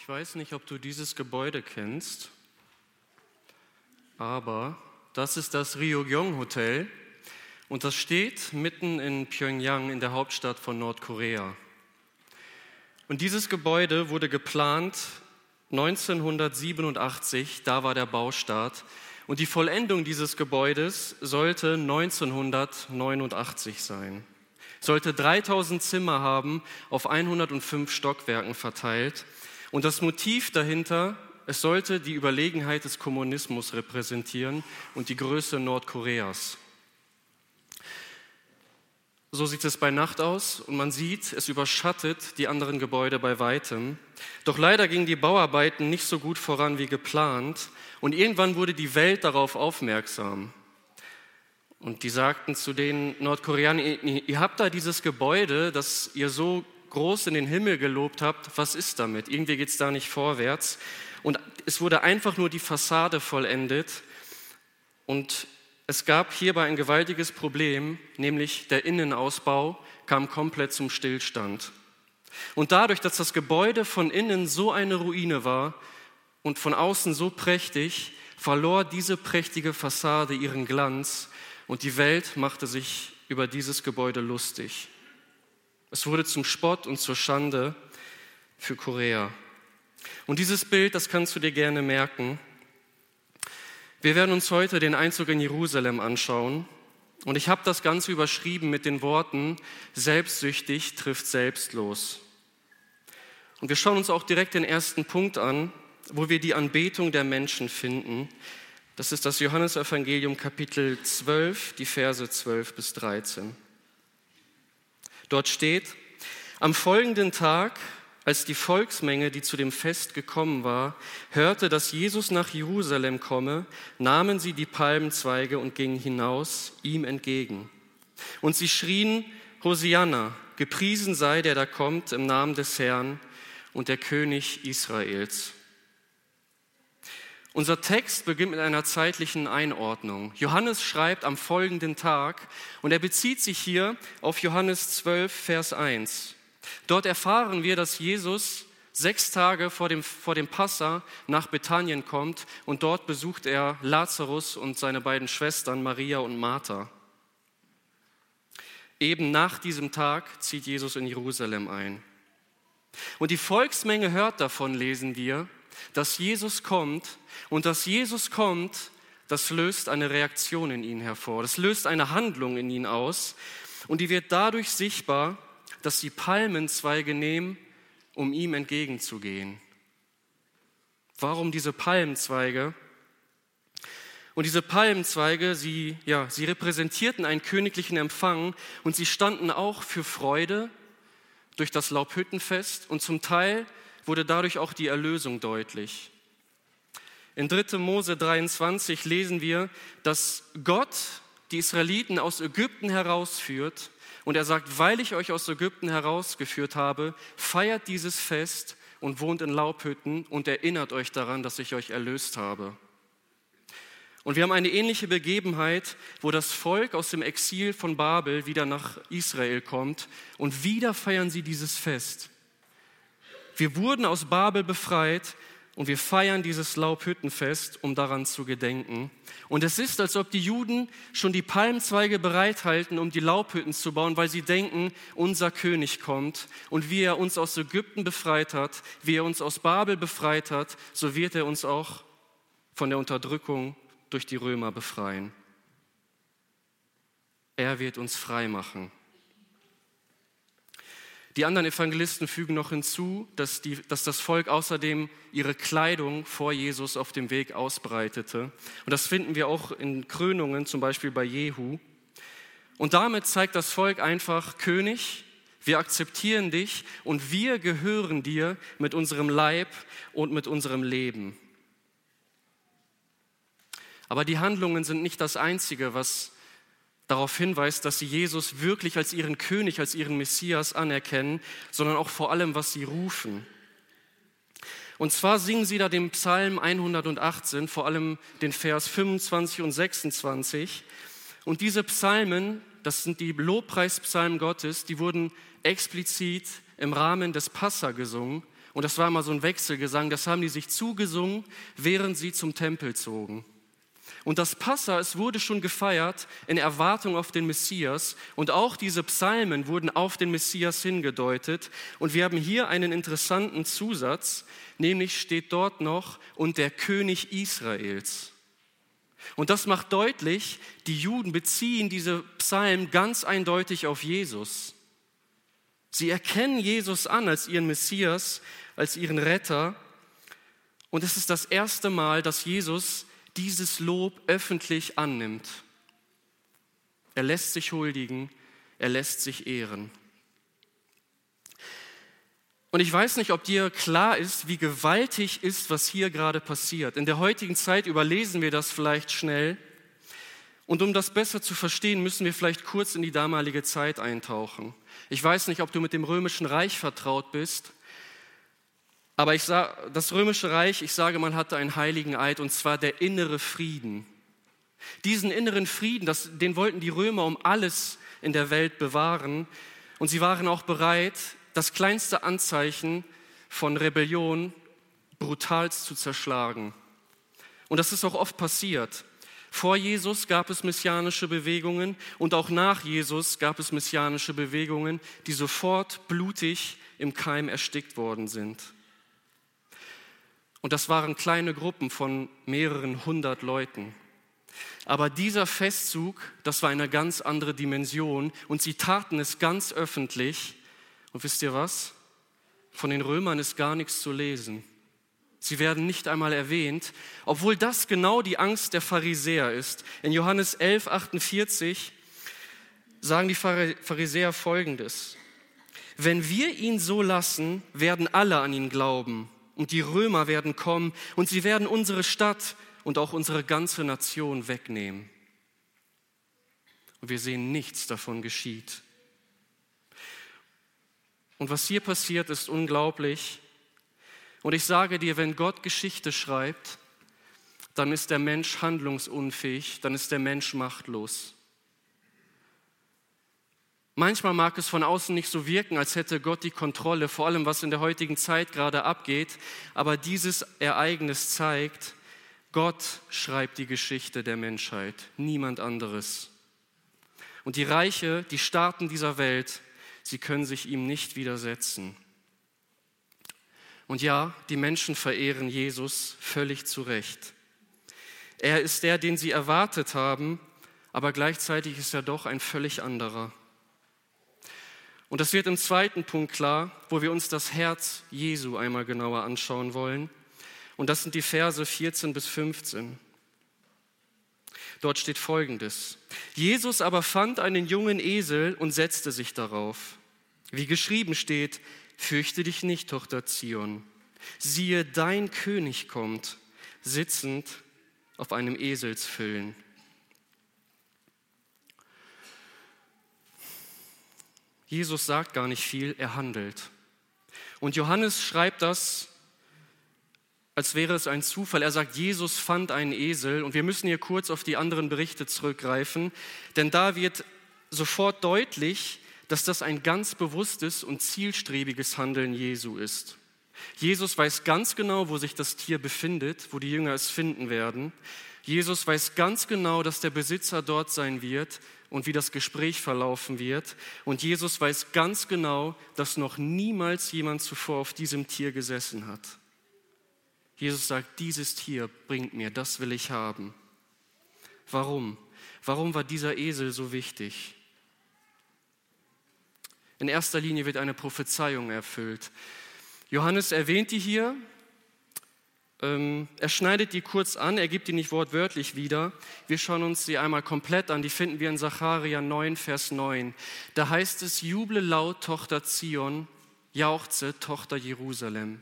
Ich weiß nicht, ob du dieses Gebäude kennst, aber das ist das Ryugyong Hotel und das steht mitten in Pyongyang in der Hauptstadt von Nordkorea. Und dieses Gebäude wurde geplant 1987, da war der Baustart. Und die Vollendung dieses Gebäudes sollte 1989 sein. Sollte 3000 Zimmer haben, auf 105 Stockwerken verteilt. Und das Motiv dahinter, es sollte die Überlegenheit des Kommunismus repräsentieren und die Größe Nordkoreas. So sieht es bei Nacht aus und man sieht, es überschattet die anderen Gebäude bei weitem. Doch leider gingen die Bauarbeiten nicht so gut voran wie geplant und irgendwann wurde die Welt darauf aufmerksam. Und die sagten zu den Nordkoreanern, ihr habt da dieses Gebäude, das ihr so groß in den Himmel gelobt habt, was ist damit? Irgendwie geht es da nicht vorwärts. Und es wurde einfach nur die Fassade vollendet und es gab hierbei ein gewaltiges Problem, nämlich der Innenausbau kam komplett zum Stillstand. Und dadurch, dass das Gebäude von innen so eine Ruine war und von außen so prächtig, verlor diese prächtige Fassade ihren Glanz und die Welt machte sich über dieses Gebäude lustig. Es wurde zum Spott und zur Schande für Korea. Und dieses Bild, das kannst du dir gerne merken. Wir werden uns heute den Einzug in Jerusalem anschauen. Und ich habe das Ganze überschrieben mit den Worten, selbstsüchtig trifft selbstlos. Und wir schauen uns auch direkt den ersten Punkt an, wo wir die Anbetung der Menschen finden. Das ist das Johannesevangelium Kapitel 12, die Verse 12 bis 13. Dort steht, am folgenden Tag als die Volksmenge, die zu dem Fest gekommen war, hörte, dass Jesus nach Jerusalem komme, nahmen sie die Palmenzweige und gingen hinaus ihm entgegen. Und sie schrien, Hosianna, gepriesen sei der da kommt im Namen des Herrn und der König Israels. Unser Text beginnt mit einer zeitlichen Einordnung. Johannes schreibt am folgenden Tag und er bezieht sich hier auf Johannes 12, Vers 1. Dort erfahren wir, dass Jesus sechs Tage vor dem, vor dem Passa nach Bethanien kommt und dort besucht er Lazarus und seine beiden Schwestern Maria und Martha. Eben nach diesem Tag zieht Jesus in Jerusalem ein. Und die Volksmenge hört davon, lesen wir, dass Jesus kommt und dass Jesus kommt, das löst eine Reaktion in ihnen hervor, das löst eine Handlung in ihnen aus und die wird dadurch sichtbar, dass sie Palmenzweige nehmen, um ihm entgegenzugehen. Warum diese Palmenzweige? Und diese Palmenzweige, sie, ja, sie repräsentierten einen königlichen Empfang und sie standen auch für Freude durch das Laubhüttenfest und zum Teil wurde dadurch auch die Erlösung deutlich. In 3. Mose 23 lesen wir, dass Gott die Israeliten aus Ägypten herausführt und er sagt, weil ich euch aus Ägypten herausgeführt habe, feiert dieses Fest und wohnt in Laubhütten und erinnert euch daran, dass ich euch erlöst habe. Und wir haben eine ähnliche Begebenheit, wo das Volk aus dem Exil von Babel wieder nach Israel kommt und wieder feiern sie dieses Fest. Wir wurden aus Babel befreit und wir feiern dieses Laubhüttenfest, um daran zu gedenken. Und es ist, als ob die Juden schon die Palmzweige bereithalten, um die Laubhütten zu bauen, weil sie denken, unser König kommt. Und wie er uns aus Ägypten befreit hat, wie er uns aus Babel befreit hat, so wird er uns auch von der Unterdrückung durch die Römer befreien. Er wird uns frei machen. Die anderen Evangelisten fügen noch hinzu, dass, die, dass, das Volk außerdem ihre Kleidung vor Jesus auf dem Weg ausbreitete. Und das finden wir auch in Krönungen, zum Beispiel bei Jehu. Und damit zeigt das Volk einfach, König, wir akzeptieren dich und wir gehören dir mit unserem Leib und mit unserem Leben. Aber die Handlungen sind nicht das Einzige, was darauf hinweist, dass sie Jesus wirklich als ihren König, als ihren Messias anerkennen, sondern auch vor allem, was sie rufen. Und zwar singen sie da den Psalm 118, vor allem den Vers 25 und 26. Und diese Psalmen, das sind die Lobpreispsalmen Gottes, die wurden explizit im Rahmen des Passa gesungen. und das war immer so ein Wechselgesang, das haben die sich zugesungen, während sie zum Tempel zogen. Und das Passa, es wurde schon gefeiert in Erwartung auf den Messias. Und auch diese Psalmen wurden auf den Messias hingedeutet. Und wir haben hier einen interessanten Zusatz, nämlich steht dort noch, und der König Israels. Und das macht deutlich, die Juden beziehen diese Psalmen ganz eindeutig auf Jesus. Sie erkennen Jesus an als ihren Messias, als ihren Retter. Und es ist das erste Mal, dass Jesus dieses Lob öffentlich annimmt. Er lässt sich huldigen, er lässt sich ehren. Und ich weiß nicht, ob dir klar ist, wie gewaltig ist, was hier gerade passiert. In der heutigen Zeit überlesen wir das vielleicht schnell. Und um das besser zu verstehen, müssen wir vielleicht kurz in die damalige Zeit eintauchen. Ich weiß nicht, ob du mit dem römischen Reich vertraut bist. Aber ich sag, das römische Reich, ich sage, man hatte einen heiligen Eid und zwar der innere Frieden. Diesen inneren Frieden, das, den wollten die Römer um alles in der Welt bewahren. Und sie waren auch bereit, das kleinste Anzeichen von Rebellion brutalst zu zerschlagen. Und das ist auch oft passiert. Vor Jesus gab es messianische Bewegungen und auch nach Jesus gab es messianische Bewegungen, die sofort blutig im Keim erstickt worden sind. Und das waren kleine Gruppen von mehreren hundert Leuten. Aber dieser Festzug, das war eine ganz andere Dimension und sie taten es ganz öffentlich. Und wisst ihr was? Von den Römern ist gar nichts zu lesen. Sie werden nicht einmal erwähnt, obwohl das genau die Angst der Pharisäer ist. In Johannes 11, 48 sagen die Pharisäer folgendes. Wenn wir ihn so lassen, werden alle an ihn glauben und die Römer werden kommen und sie werden unsere Stadt und auch unsere ganze Nation wegnehmen. Und wir sehen, nichts davon geschieht. Und was hier passiert, ist unglaublich. Und ich sage dir, wenn Gott Geschichte schreibt, dann ist der Mensch handlungsunfähig, dann ist der Mensch machtlos. Manchmal mag es von außen nicht so wirken, als hätte Gott die Kontrolle, vor allem was in der heutigen Zeit gerade abgeht, aber dieses Ereignis zeigt, Gott schreibt die Geschichte der Menschheit, niemand anderes. Und die Reiche, die Staaten dieser Welt, sie können sich ihm nicht widersetzen. Und ja, die Menschen verehren Jesus völlig zu Recht. Er ist der, den sie erwartet haben, aber gleichzeitig ist er doch ein völlig anderer. Und das wird im zweiten Punkt klar, wo wir uns das Herz Jesu einmal genauer anschauen wollen. Und das sind die Verse 14 bis 15. Dort steht folgendes. Jesus aber fand einen jungen Esel und setzte sich darauf. Wie geschrieben steht, fürchte dich nicht, Tochter Zion. Siehe, dein König kommt, sitzend auf einem Eselsfüllen. Jesus sagt gar nicht viel, er handelt. Und Johannes schreibt das, als wäre es ein Zufall. Er sagt, Jesus fand einen Esel. Und wir müssen hier kurz auf die anderen Berichte zurückgreifen, denn da wird sofort deutlich, dass das ein ganz bewusstes und zielstrebiges Handeln Jesu ist. Jesus weiß ganz genau, wo sich das Tier befindet, wo die Jünger es finden werden. Jesus weiß ganz genau, dass der Besitzer dort sein wird und wie das Gespräch verlaufen wird. Und Jesus weiß ganz genau, dass noch niemals jemand zuvor auf diesem Tier gesessen hat. Jesus sagt, dieses Tier bringt mir, das will ich haben. Warum? Warum war dieser Esel so wichtig? In erster Linie wird eine Prophezeiung erfüllt. Johannes erwähnt die hier er schneidet die kurz an, er gibt die nicht wortwörtlich wieder. Wir schauen uns sie einmal komplett an. Die finden wir in Sacharja 9, Vers 9. Da heißt es, juble laut, Tochter Zion, jauchze, Tochter Jerusalem.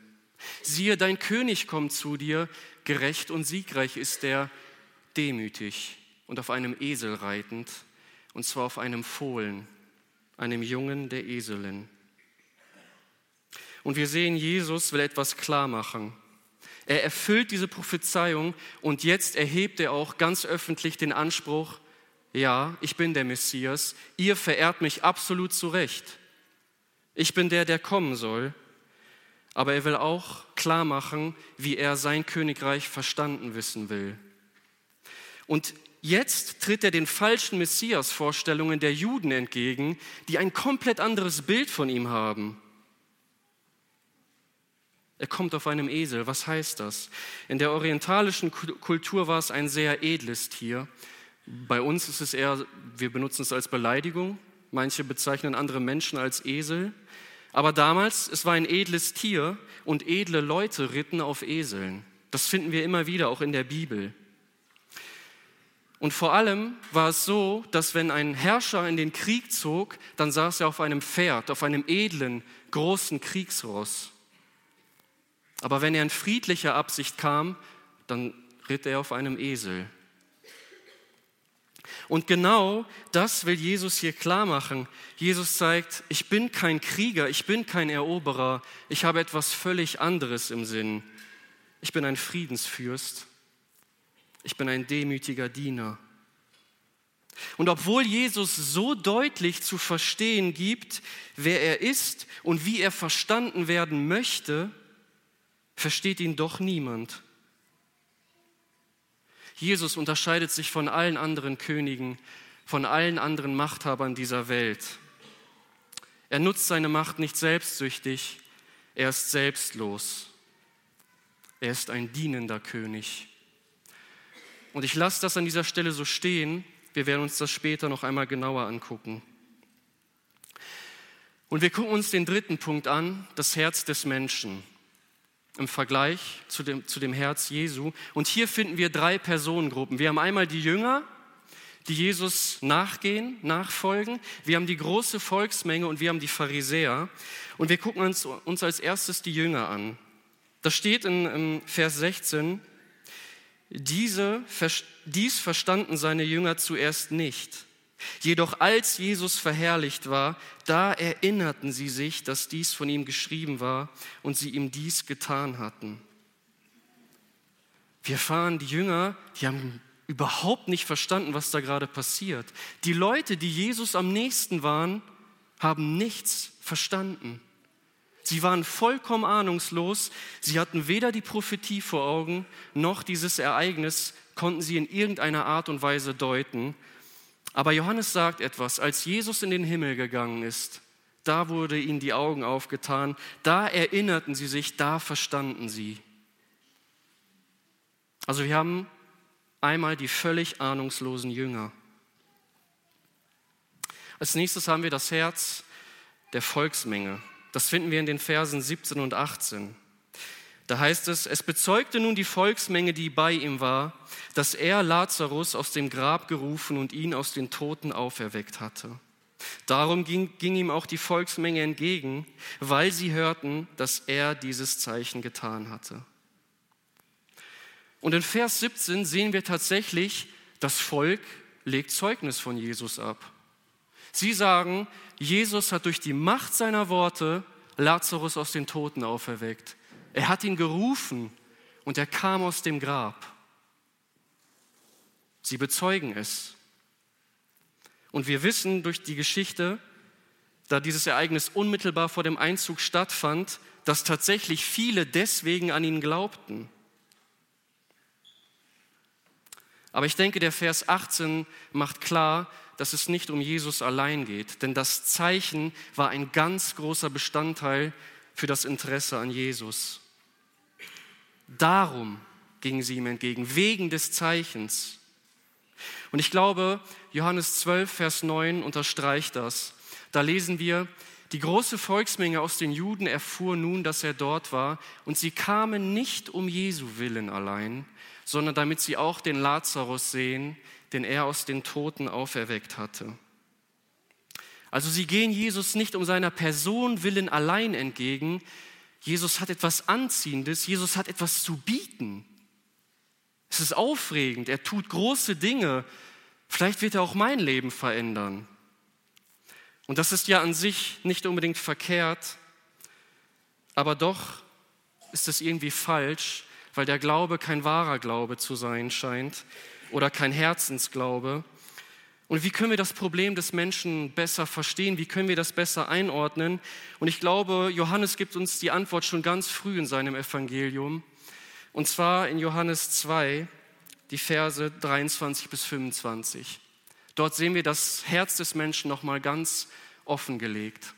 Siehe, dein König kommt zu dir, gerecht und siegreich ist er, demütig und auf einem Esel reitend, und zwar auf einem Fohlen, einem Jungen der Eselin. Und wir sehen, Jesus will etwas klar machen. Er erfüllt diese Prophezeiung und jetzt erhebt er auch ganz öffentlich den Anspruch, ja, ich bin der Messias, ihr verehrt mich absolut zu Recht. Ich bin der, der kommen soll. aber er will auch klar machen, wie er sein Königreich verstanden wissen will. Und jetzt tritt er den falschen Messias-Vorstellungen der Juden entgegen, die ein komplett anderes Bild von ihm haben. Er kommt auf einem Esel. Was heißt das? In der orientalischen Kultur war es ein sehr edles Tier. Bei uns ist es eher, wir benutzen es als Beleidigung. Manche bezeichnen andere Menschen als Esel. Aber damals, es war ein edles Tier und edle Leute ritten auf Eseln. Das finden wir immer wieder, auch in der Bibel. Und vor allem war es so, dass wenn ein Herrscher in den Krieg zog, dann saß er auf einem Pferd, auf einem edlen, großen Kriegsross. Aber wenn er in friedlicher Absicht kam, dann ritt er auf einem Esel. Und genau das will Jesus hier klar machen. Jesus zeigt, ich bin kein Krieger, ich bin kein Eroberer, ich habe etwas völlig anderes im Sinn. Ich bin ein Friedensfürst, ich bin ein demütiger Diener. Und obwohl Jesus so deutlich zu verstehen gibt, wer er ist und wie er verstanden werden möchte, versteht ihn doch niemand. Jesus unterscheidet sich von allen anderen Königen, von allen anderen Machthabern dieser Welt. Er nutzt seine Macht nicht selbstsüchtig, er ist selbstlos. Er ist ein dienender König. Und ich lasse das an dieser Stelle so stehen. Wir werden uns das später noch einmal genauer angucken. Und wir gucken uns den dritten Punkt an, das Herz des Menschen im Vergleich zu dem, zu dem Herz Jesu. Und hier finden wir drei Personengruppen. Wir haben einmal die Jünger, die Jesus nachgehen, nachfolgen. Wir haben die große Volksmenge und wir haben die Pharisäer. Und wir gucken uns, uns als erstes die Jünger an. Da steht in, in Vers 16, diese, dies verstanden seine Jünger zuerst nicht. Jedoch als Jesus verherrlicht war, da erinnerten sie sich, dass dies von ihm geschrieben war und sie ihm dies getan hatten. Wir erfahren, die Jünger, die haben überhaupt nicht verstanden, was da gerade passiert. Die Leute, die Jesus am nächsten waren, haben nichts verstanden. Sie waren vollkommen ahnungslos. Sie hatten weder die Prophetie vor Augen, noch dieses Ereignis konnten sie in irgendeiner Art und Weise deuten. Aber Johannes sagt etwas, als Jesus in den Himmel gegangen ist, da wurde ihnen die Augen aufgetan, da erinnerten sie sich, da verstanden sie. Also wir haben einmal die völlig ahnungslosen Jünger. Als nächstes haben wir das Herz der Volksmenge. Das finden wir in den Versen 17 und 18. Da heißt es, es bezeugte nun die Volksmenge, die bei ihm war, dass er Lazarus aus dem Grab gerufen und ihn aus den Toten auferweckt hatte. Darum ging, ging ihm auch die Volksmenge entgegen, weil sie hörten, dass er dieses Zeichen getan hatte. Und in Vers 17 sehen wir tatsächlich, das Volk legt Zeugnis von Jesus ab. Sie sagen, Jesus hat durch die Macht seiner Worte Lazarus aus den Toten auferweckt. Er hat ihn gerufen und er kam aus dem Grab. Sie bezeugen es. Und wir wissen durch die Geschichte, da dieses Ereignis unmittelbar vor dem Einzug stattfand, dass tatsächlich viele deswegen an ihn glaubten. Aber ich denke, der Vers 18 macht klar, dass es nicht um Jesus allein geht, denn das Zeichen war ein ganz großer Bestandteil für das Interesse an Jesus. Darum gingen sie ihm entgegen, wegen des Zeichens. Und ich glaube, Johannes 12, Vers 9 unterstreicht das. Da lesen wir, die große Volksmenge aus den Juden erfuhr nun, dass er dort war, und sie kamen nicht um Jesu willen allein, sondern damit sie auch den Lazarus sehen, den er aus den Toten auferweckt hatte. Also sie gehen Jesus nicht um seiner Person willen allein entgegen, Jesus hat etwas Anziehendes, Jesus hat etwas zu bieten. Es ist aufregend, er tut große Dinge. Vielleicht wird er auch mein Leben verändern. Und das ist ja an sich nicht unbedingt verkehrt, aber doch ist es irgendwie falsch, weil der Glaube kein wahrer Glaube zu sein scheint oder kein Herzensglaube. Und wie können wir das Problem des Menschen besser verstehen? Wie können wir das besser einordnen? Und ich glaube, Johannes gibt uns die Antwort schon ganz früh in seinem Evangelium. Und zwar in Johannes 2, die Verse 23 bis 25. Dort sehen wir das Herz des Menschen nochmal ganz offengelegt.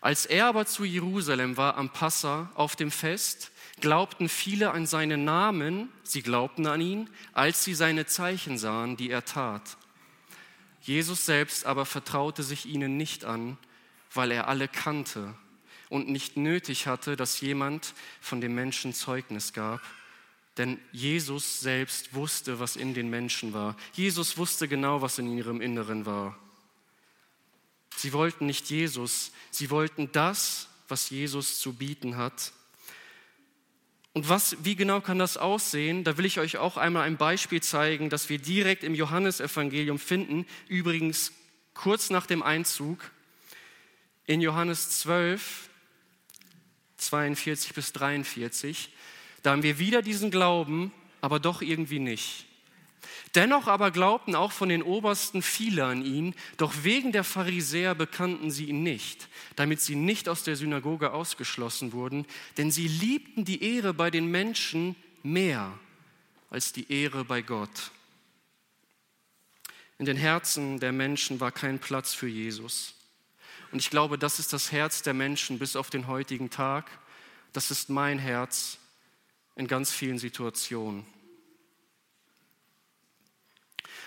Als er aber zu Jerusalem war am Passa auf dem Fest, glaubten viele an seinen Namen, sie glaubten an ihn, als sie seine Zeichen sahen, die er tat. Jesus selbst aber vertraute sich ihnen nicht an, weil er alle kannte und nicht nötig hatte, dass jemand von dem Menschen Zeugnis gab. Denn Jesus selbst wusste, was in den Menschen war. Jesus wusste genau, was in ihrem Inneren war. Sie wollten nicht Jesus, sie wollten das, was Jesus zu bieten hat. Und was, wie genau kann das aussehen? Da will ich euch auch einmal ein Beispiel zeigen, das wir direkt im Johannesevangelium finden. Übrigens kurz nach dem Einzug in Johannes 12, 42 bis 43. Da haben wir wieder diesen Glauben, aber doch irgendwie nicht. Dennoch aber glaubten auch von den Obersten viele an ihn, doch wegen der Pharisäer bekannten sie ihn nicht, damit sie nicht aus der Synagoge ausgeschlossen wurden, denn sie liebten die Ehre bei den Menschen mehr als die Ehre bei Gott. In den Herzen der Menschen war kein Platz für Jesus. Und ich glaube, das ist das Herz der Menschen bis auf den heutigen Tag. Das ist mein Herz in ganz vielen Situationen.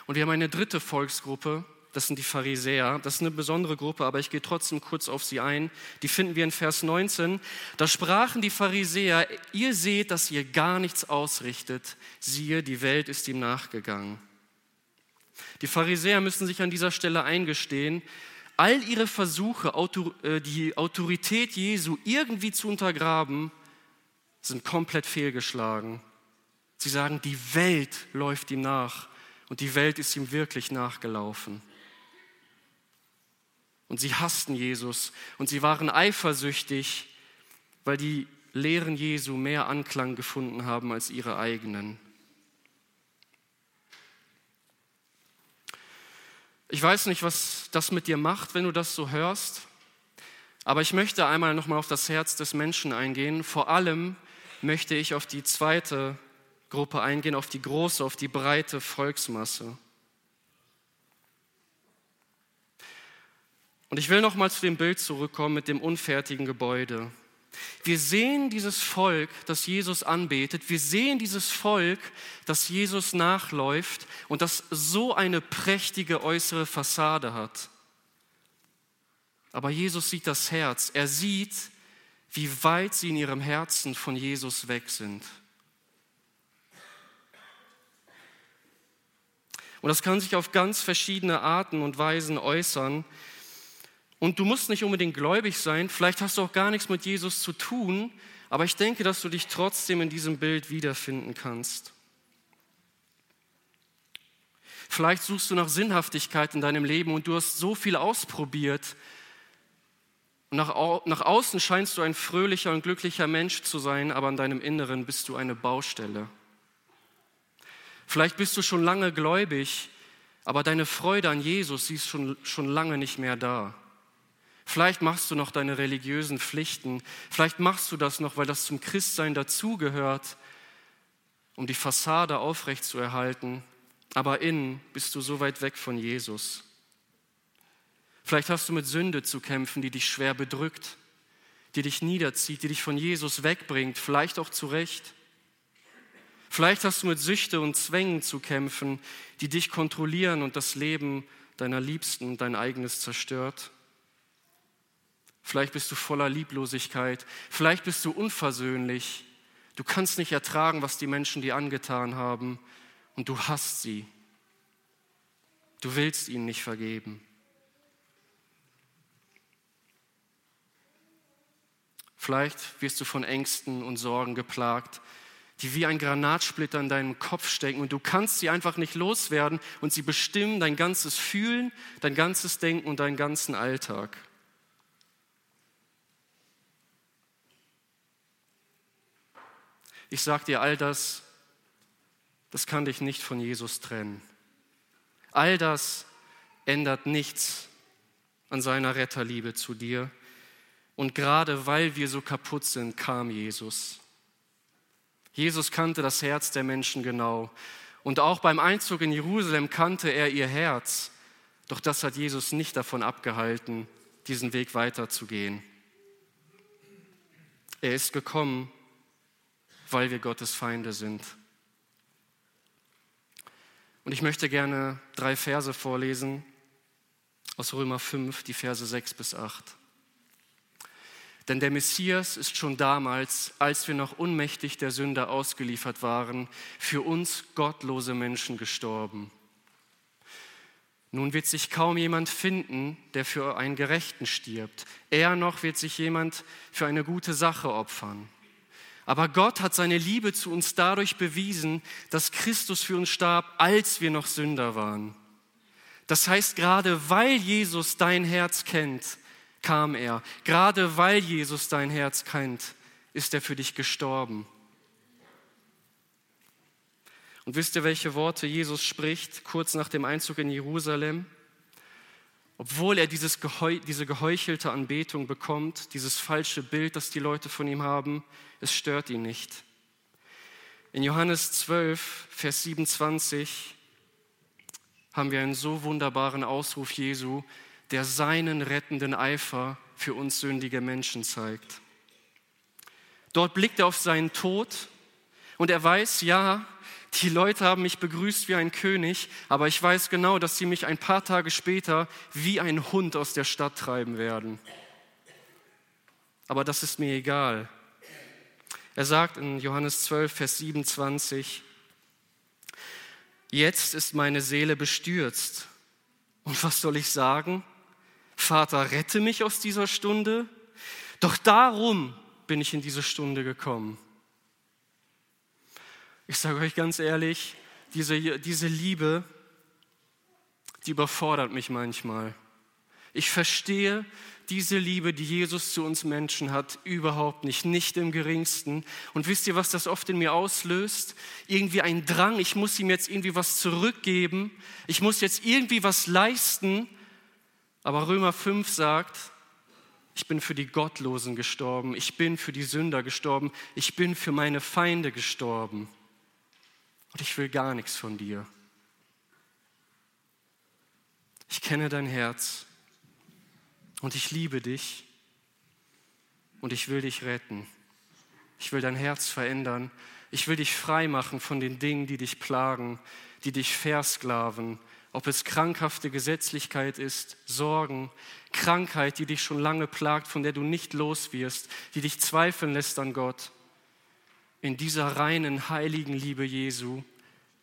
Und wir haben eine dritte Volksgruppe, das sind die Pharisäer. Das ist eine besondere Gruppe, aber ich gehe trotzdem kurz auf sie ein. Die finden wir in Vers 19. Da sprachen die Pharisäer, ihr seht, dass ihr gar nichts ausrichtet. Siehe, die Welt ist ihm nachgegangen. Die Pharisäer müssen sich an dieser Stelle eingestehen, all ihre Versuche, äh, die Autorität Jesu irgendwie zu untergraben, sind komplett fehlgeschlagen. Sie sagen, die Welt läuft ihm nach. Und die Welt ist ihm wirklich nachgelaufen. Und sie hassten Jesus und sie waren eifersüchtig, weil die Lehren Jesu mehr Anklang gefunden haben als ihre eigenen. Ich weiß nicht, was das mit dir macht, wenn du das so hörst, aber ich möchte einmal nochmal auf das Herz des Menschen eingehen. Vor allem möchte ich auf die zweite Gruppe eingehen, auf die große, auf die breite Volksmasse. Und ich will noch mal zu dem Bild zurückkommen mit dem unfertigen Gebäude. Wir sehen dieses Volk, das Jesus anbetet. Wir sehen dieses Volk, das Jesus nachläuft und das so eine prächtige äußere Fassade hat. Aber Jesus sieht das Herz. Er sieht, wie weit sie in ihrem Herzen von Jesus weg sind. Und das kann sich auf ganz verschiedene Arten und Weisen äußern. Und du musst nicht unbedingt gläubig sein, vielleicht hast du auch gar nichts mit Jesus zu tun, aber ich denke, dass du dich trotzdem in diesem Bild wiederfinden kannst. Vielleicht suchst du nach Sinnhaftigkeit in deinem Leben und du hast so viel ausprobiert. Und nach, nach außen scheinst du ein fröhlicher und glücklicher Mensch zu sein, aber in deinem Inneren bist du eine Baustelle. Vielleicht bist du schon lange gläubig, aber deine Freude an Jesus, sie ist schon, schon lange nicht mehr da. Vielleicht machst du noch deine religiösen Pflichten. Vielleicht machst du das noch, weil das zum Christsein dazugehört, um die Fassade aufrechtzuerhalten. Aber innen bist du so weit weg von Jesus. Vielleicht hast du mit Sünde zu kämpfen, die dich schwer bedrückt, die dich niederzieht, die dich von Jesus wegbringt, vielleicht auch zu Recht. Vielleicht hast du mit Süchte und Zwängen zu kämpfen, die dich kontrollieren und das Leben deiner Liebsten und dein eigenes zerstört. Vielleicht bist du voller Lieblosigkeit. Vielleicht bist du unversöhnlich. Du kannst nicht ertragen, was die Menschen dir angetan haben. Und du hasst sie. Du willst ihnen nicht vergeben. Vielleicht wirst du von Ängsten und Sorgen geplagt, die wie ein Granatsplitter in deinem Kopf stecken und du kannst sie einfach nicht loswerden und sie bestimmen dein ganzes Fühlen, dein ganzes Denken und deinen ganzen Alltag. Ich sage dir all das, das kann dich nicht von Jesus trennen. All das ändert nichts an seiner Retterliebe zu dir. Und gerade weil wir so kaputt sind, kam Jesus. Jesus kannte das Herz der Menschen genau. Und auch beim Einzug in Jerusalem kannte er ihr Herz. Doch das hat Jesus nicht davon abgehalten, diesen Weg weiterzugehen. Er ist gekommen, weil wir Gottes Feinde sind. Und ich möchte gerne drei Verse vorlesen aus Römer 5, die Verse 6 bis 8. Denn der Messias ist schon damals, als wir noch unmächtig der Sünde ausgeliefert waren, für uns gottlose Menschen gestorben. Nun wird sich kaum jemand finden, der für einen Gerechten stirbt. Eher noch wird sich jemand für eine gute Sache opfern. Aber Gott hat seine Liebe zu uns dadurch bewiesen, dass Christus für uns starb, als wir noch Sünder waren. Das heißt, gerade weil Jesus dein Herz kennt, kam er. Gerade weil Jesus dein Herz kennt, ist er für dich gestorben. Und wisst ihr, welche Worte Jesus spricht kurz nach dem Einzug in Jerusalem? Obwohl er dieses Geheu diese geheuchelte Anbetung bekommt, dieses falsche Bild, das die Leute von ihm haben, es stört ihn nicht. In Johannes 12, Vers 27 haben wir einen so wunderbaren Ausruf Jesu, der seinen rettenden Eifer für uns sündige Menschen zeigt. Dort blickt er auf seinen Tod und er weiß, ja, die Leute haben mich begrüßt wie ein König, aber ich weiß genau, dass sie mich ein paar Tage später wie ein Hund aus der Stadt treiben werden. Aber das ist mir egal. Er sagt in Johannes 12, Vers 27, Jetzt ist meine Seele bestürzt. Und was soll ich sagen? Vater, rette mich aus dieser Stunde. Doch darum bin ich in diese Stunde gekommen. Ich sage euch ganz ehrlich, diese, diese Liebe, die überfordert mich manchmal. Ich verstehe diese Liebe, die Jesus zu uns Menschen hat, überhaupt nicht, nicht im geringsten. Und wisst ihr, was das oft in mir auslöst? Irgendwie ein Drang, ich muss ihm jetzt irgendwie was zurückgeben, ich muss jetzt irgendwie was leisten. Aber Römer 5 sagt, ich bin für die Gottlosen gestorben, ich bin für die Sünder gestorben, ich bin für meine Feinde gestorben. Und ich will gar nichts von dir. Ich kenne dein Herz und ich liebe dich und ich will dich retten. Ich will dein Herz verändern. Ich will dich frei machen von den Dingen, die dich plagen, die dich versklaven. Ob es krankhafte Gesetzlichkeit ist, Sorgen, Krankheit, die dich schon lange plagt, von der du nicht los wirst, die dich zweifeln lässt an Gott. In dieser reinen, heiligen Liebe Jesu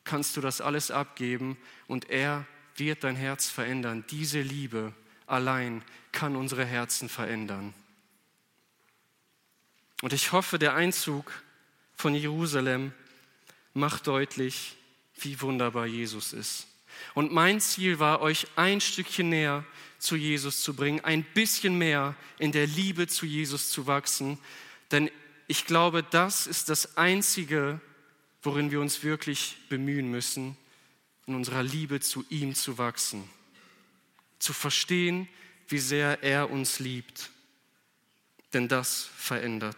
kannst du das alles abgeben und er wird dein Herz verändern. Diese Liebe allein kann unsere Herzen verändern. Und ich hoffe, der Einzug von Jerusalem macht deutlich, wie wunderbar Jesus ist. Und mein Ziel war, euch ein Stückchen näher zu Jesus zu bringen, ein bisschen mehr in der Liebe zu Jesus zu wachsen. Denn ich glaube, das ist das Einzige, worin wir uns wirklich bemühen müssen, in unserer Liebe zu ihm zu wachsen. Zu verstehen, wie sehr er uns liebt. Denn das verändert.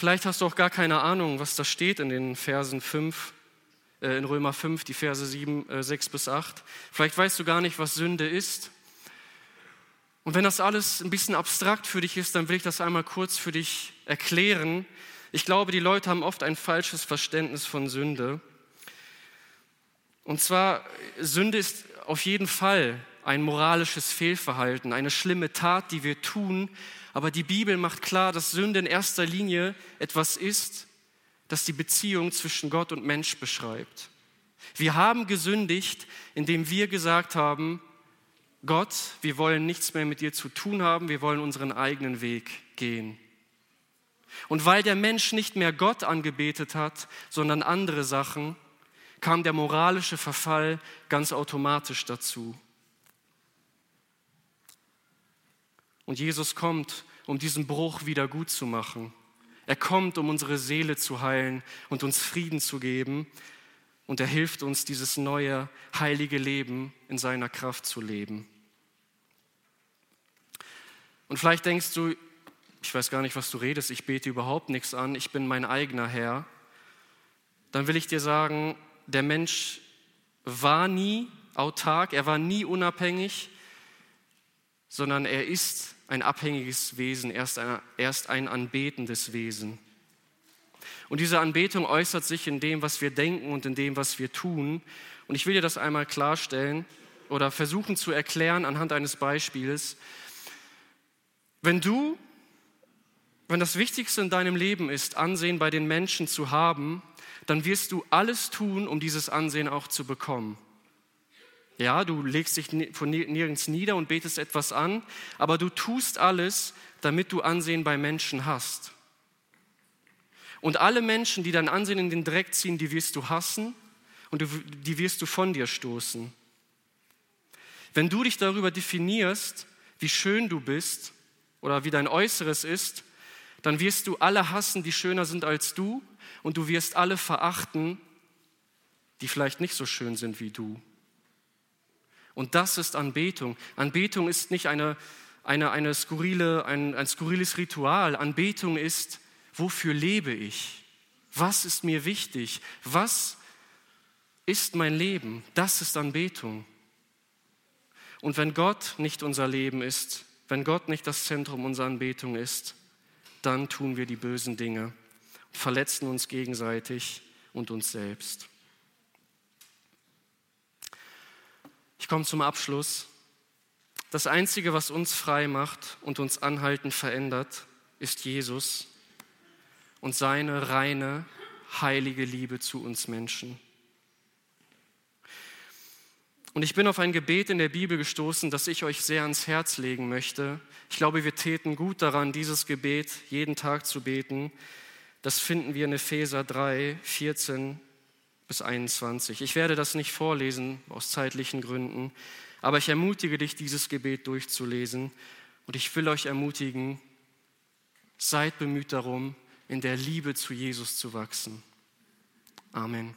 Vielleicht hast du auch gar keine Ahnung, was da steht in den Versen 5, äh, in Römer 5, die Verse 7, äh, 6 bis 8. Vielleicht weißt du gar nicht, was Sünde ist. Und wenn das alles ein bisschen abstrakt für dich ist, dann will ich das einmal kurz für dich erklären. Ich glaube, die Leute haben oft ein falsches Verständnis von Sünde. Und zwar, Sünde ist auf jeden Fall ein moralisches Fehlverhalten, eine schlimme Tat, die wir tun. Aber die Bibel macht klar, dass Sünde in erster Linie etwas ist, das die Beziehung zwischen Gott und Mensch beschreibt. Wir haben gesündigt, indem wir gesagt haben, Gott, wir wollen nichts mehr mit dir zu tun haben, wir wollen unseren eigenen Weg gehen. Und weil der Mensch nicht mehr Gott angebetet hat, sondern andere Sachen, kam der moralische Verfall ganz automatisch dazu. Und Jesus kommt, um diesen Bruch wieder gut zu machen. Er kommt, um unsere Seele zu heilen und uns Frieden zu geben. Und er hilft uns, dieses neue, heilige Leben in seiner Kraft zu leben. Und vielleicht denkst du, ich weiß gar nicht, was du redest, ich bete überhaupt nichts an, ich bin mein eigener Herr. Dann will ich dir sagen, der Mensch war nie autark, er war nie unabhängig, sondern er ist ein abhängiges Wesen, er ist ein, er ist ein anbetendes Wesen. Und diese Anbetung äußert sich in dem, was wir denken und in dem, was wir tun. Und ich will dir das einmal klarstellen oder versuchen zu erklären anhand eines Beispiels. Wenn du, wenn das Wichtigste in deinem Leben ist, Ansehen bei den Menschen zu haben, dann wirst du alles tun, um dieses Ansehen auch zu bekommen. Ja, du legst dich von nirgends nieder und betest etwas an, aber du tust alles, damit du Ansehen bei Menschen hast. Und alle Menschen, die dein Ansehen in den Dreck ziehen, die wirst du hassen und die wirst du von dir stoßen. Wenn du dich darüber definierst, wie schön du bist oder wie dein Äußeres ist, dann wirst du alle hassen, die schöner sind als du und du wirst alle verachten, die vielleicht nicht so schön sind wie du. Und das ist Anbetung. Anbetung ist nicht eine, eine, eine skurrile, ein, ein skurriles Ritual. Anbetung ist, wofür lebe ich? Was ist mir wichtig? Was ist mein Leben? Das ist Anbetung. Und wenn Gott nicht unser Leben ist, wenn Gott nicht das Zentrum unserer Anbetung ist, dann tun wir die bösen Dinge, verletzen uns gegenseitig und uns selbst. Ich komme zum Abschluss. Das Einzige, was uns frei macht und uns anhaltend verändert, ist Jesus und seine reine, heilige Liebe zu uns Menschen. Und ich bin auf ein Gebet in der Bibel gestoßen, das ich euch sehr ans Herz legen möchte. Ich glaube, wir täten gut daran, dieses Gebet jeden Tag zu beten. Das finden wir in Epheser 3, 14 bis 21. Ich werde das nicht vorlesen aus zeitlichen Gründen, aber ich ermutige dich, dieses Gebet durchzulesen. Und ich will euch ermutigen, seid bemüht darum, in der Liebe zu Jesus zu wachsen. Amen.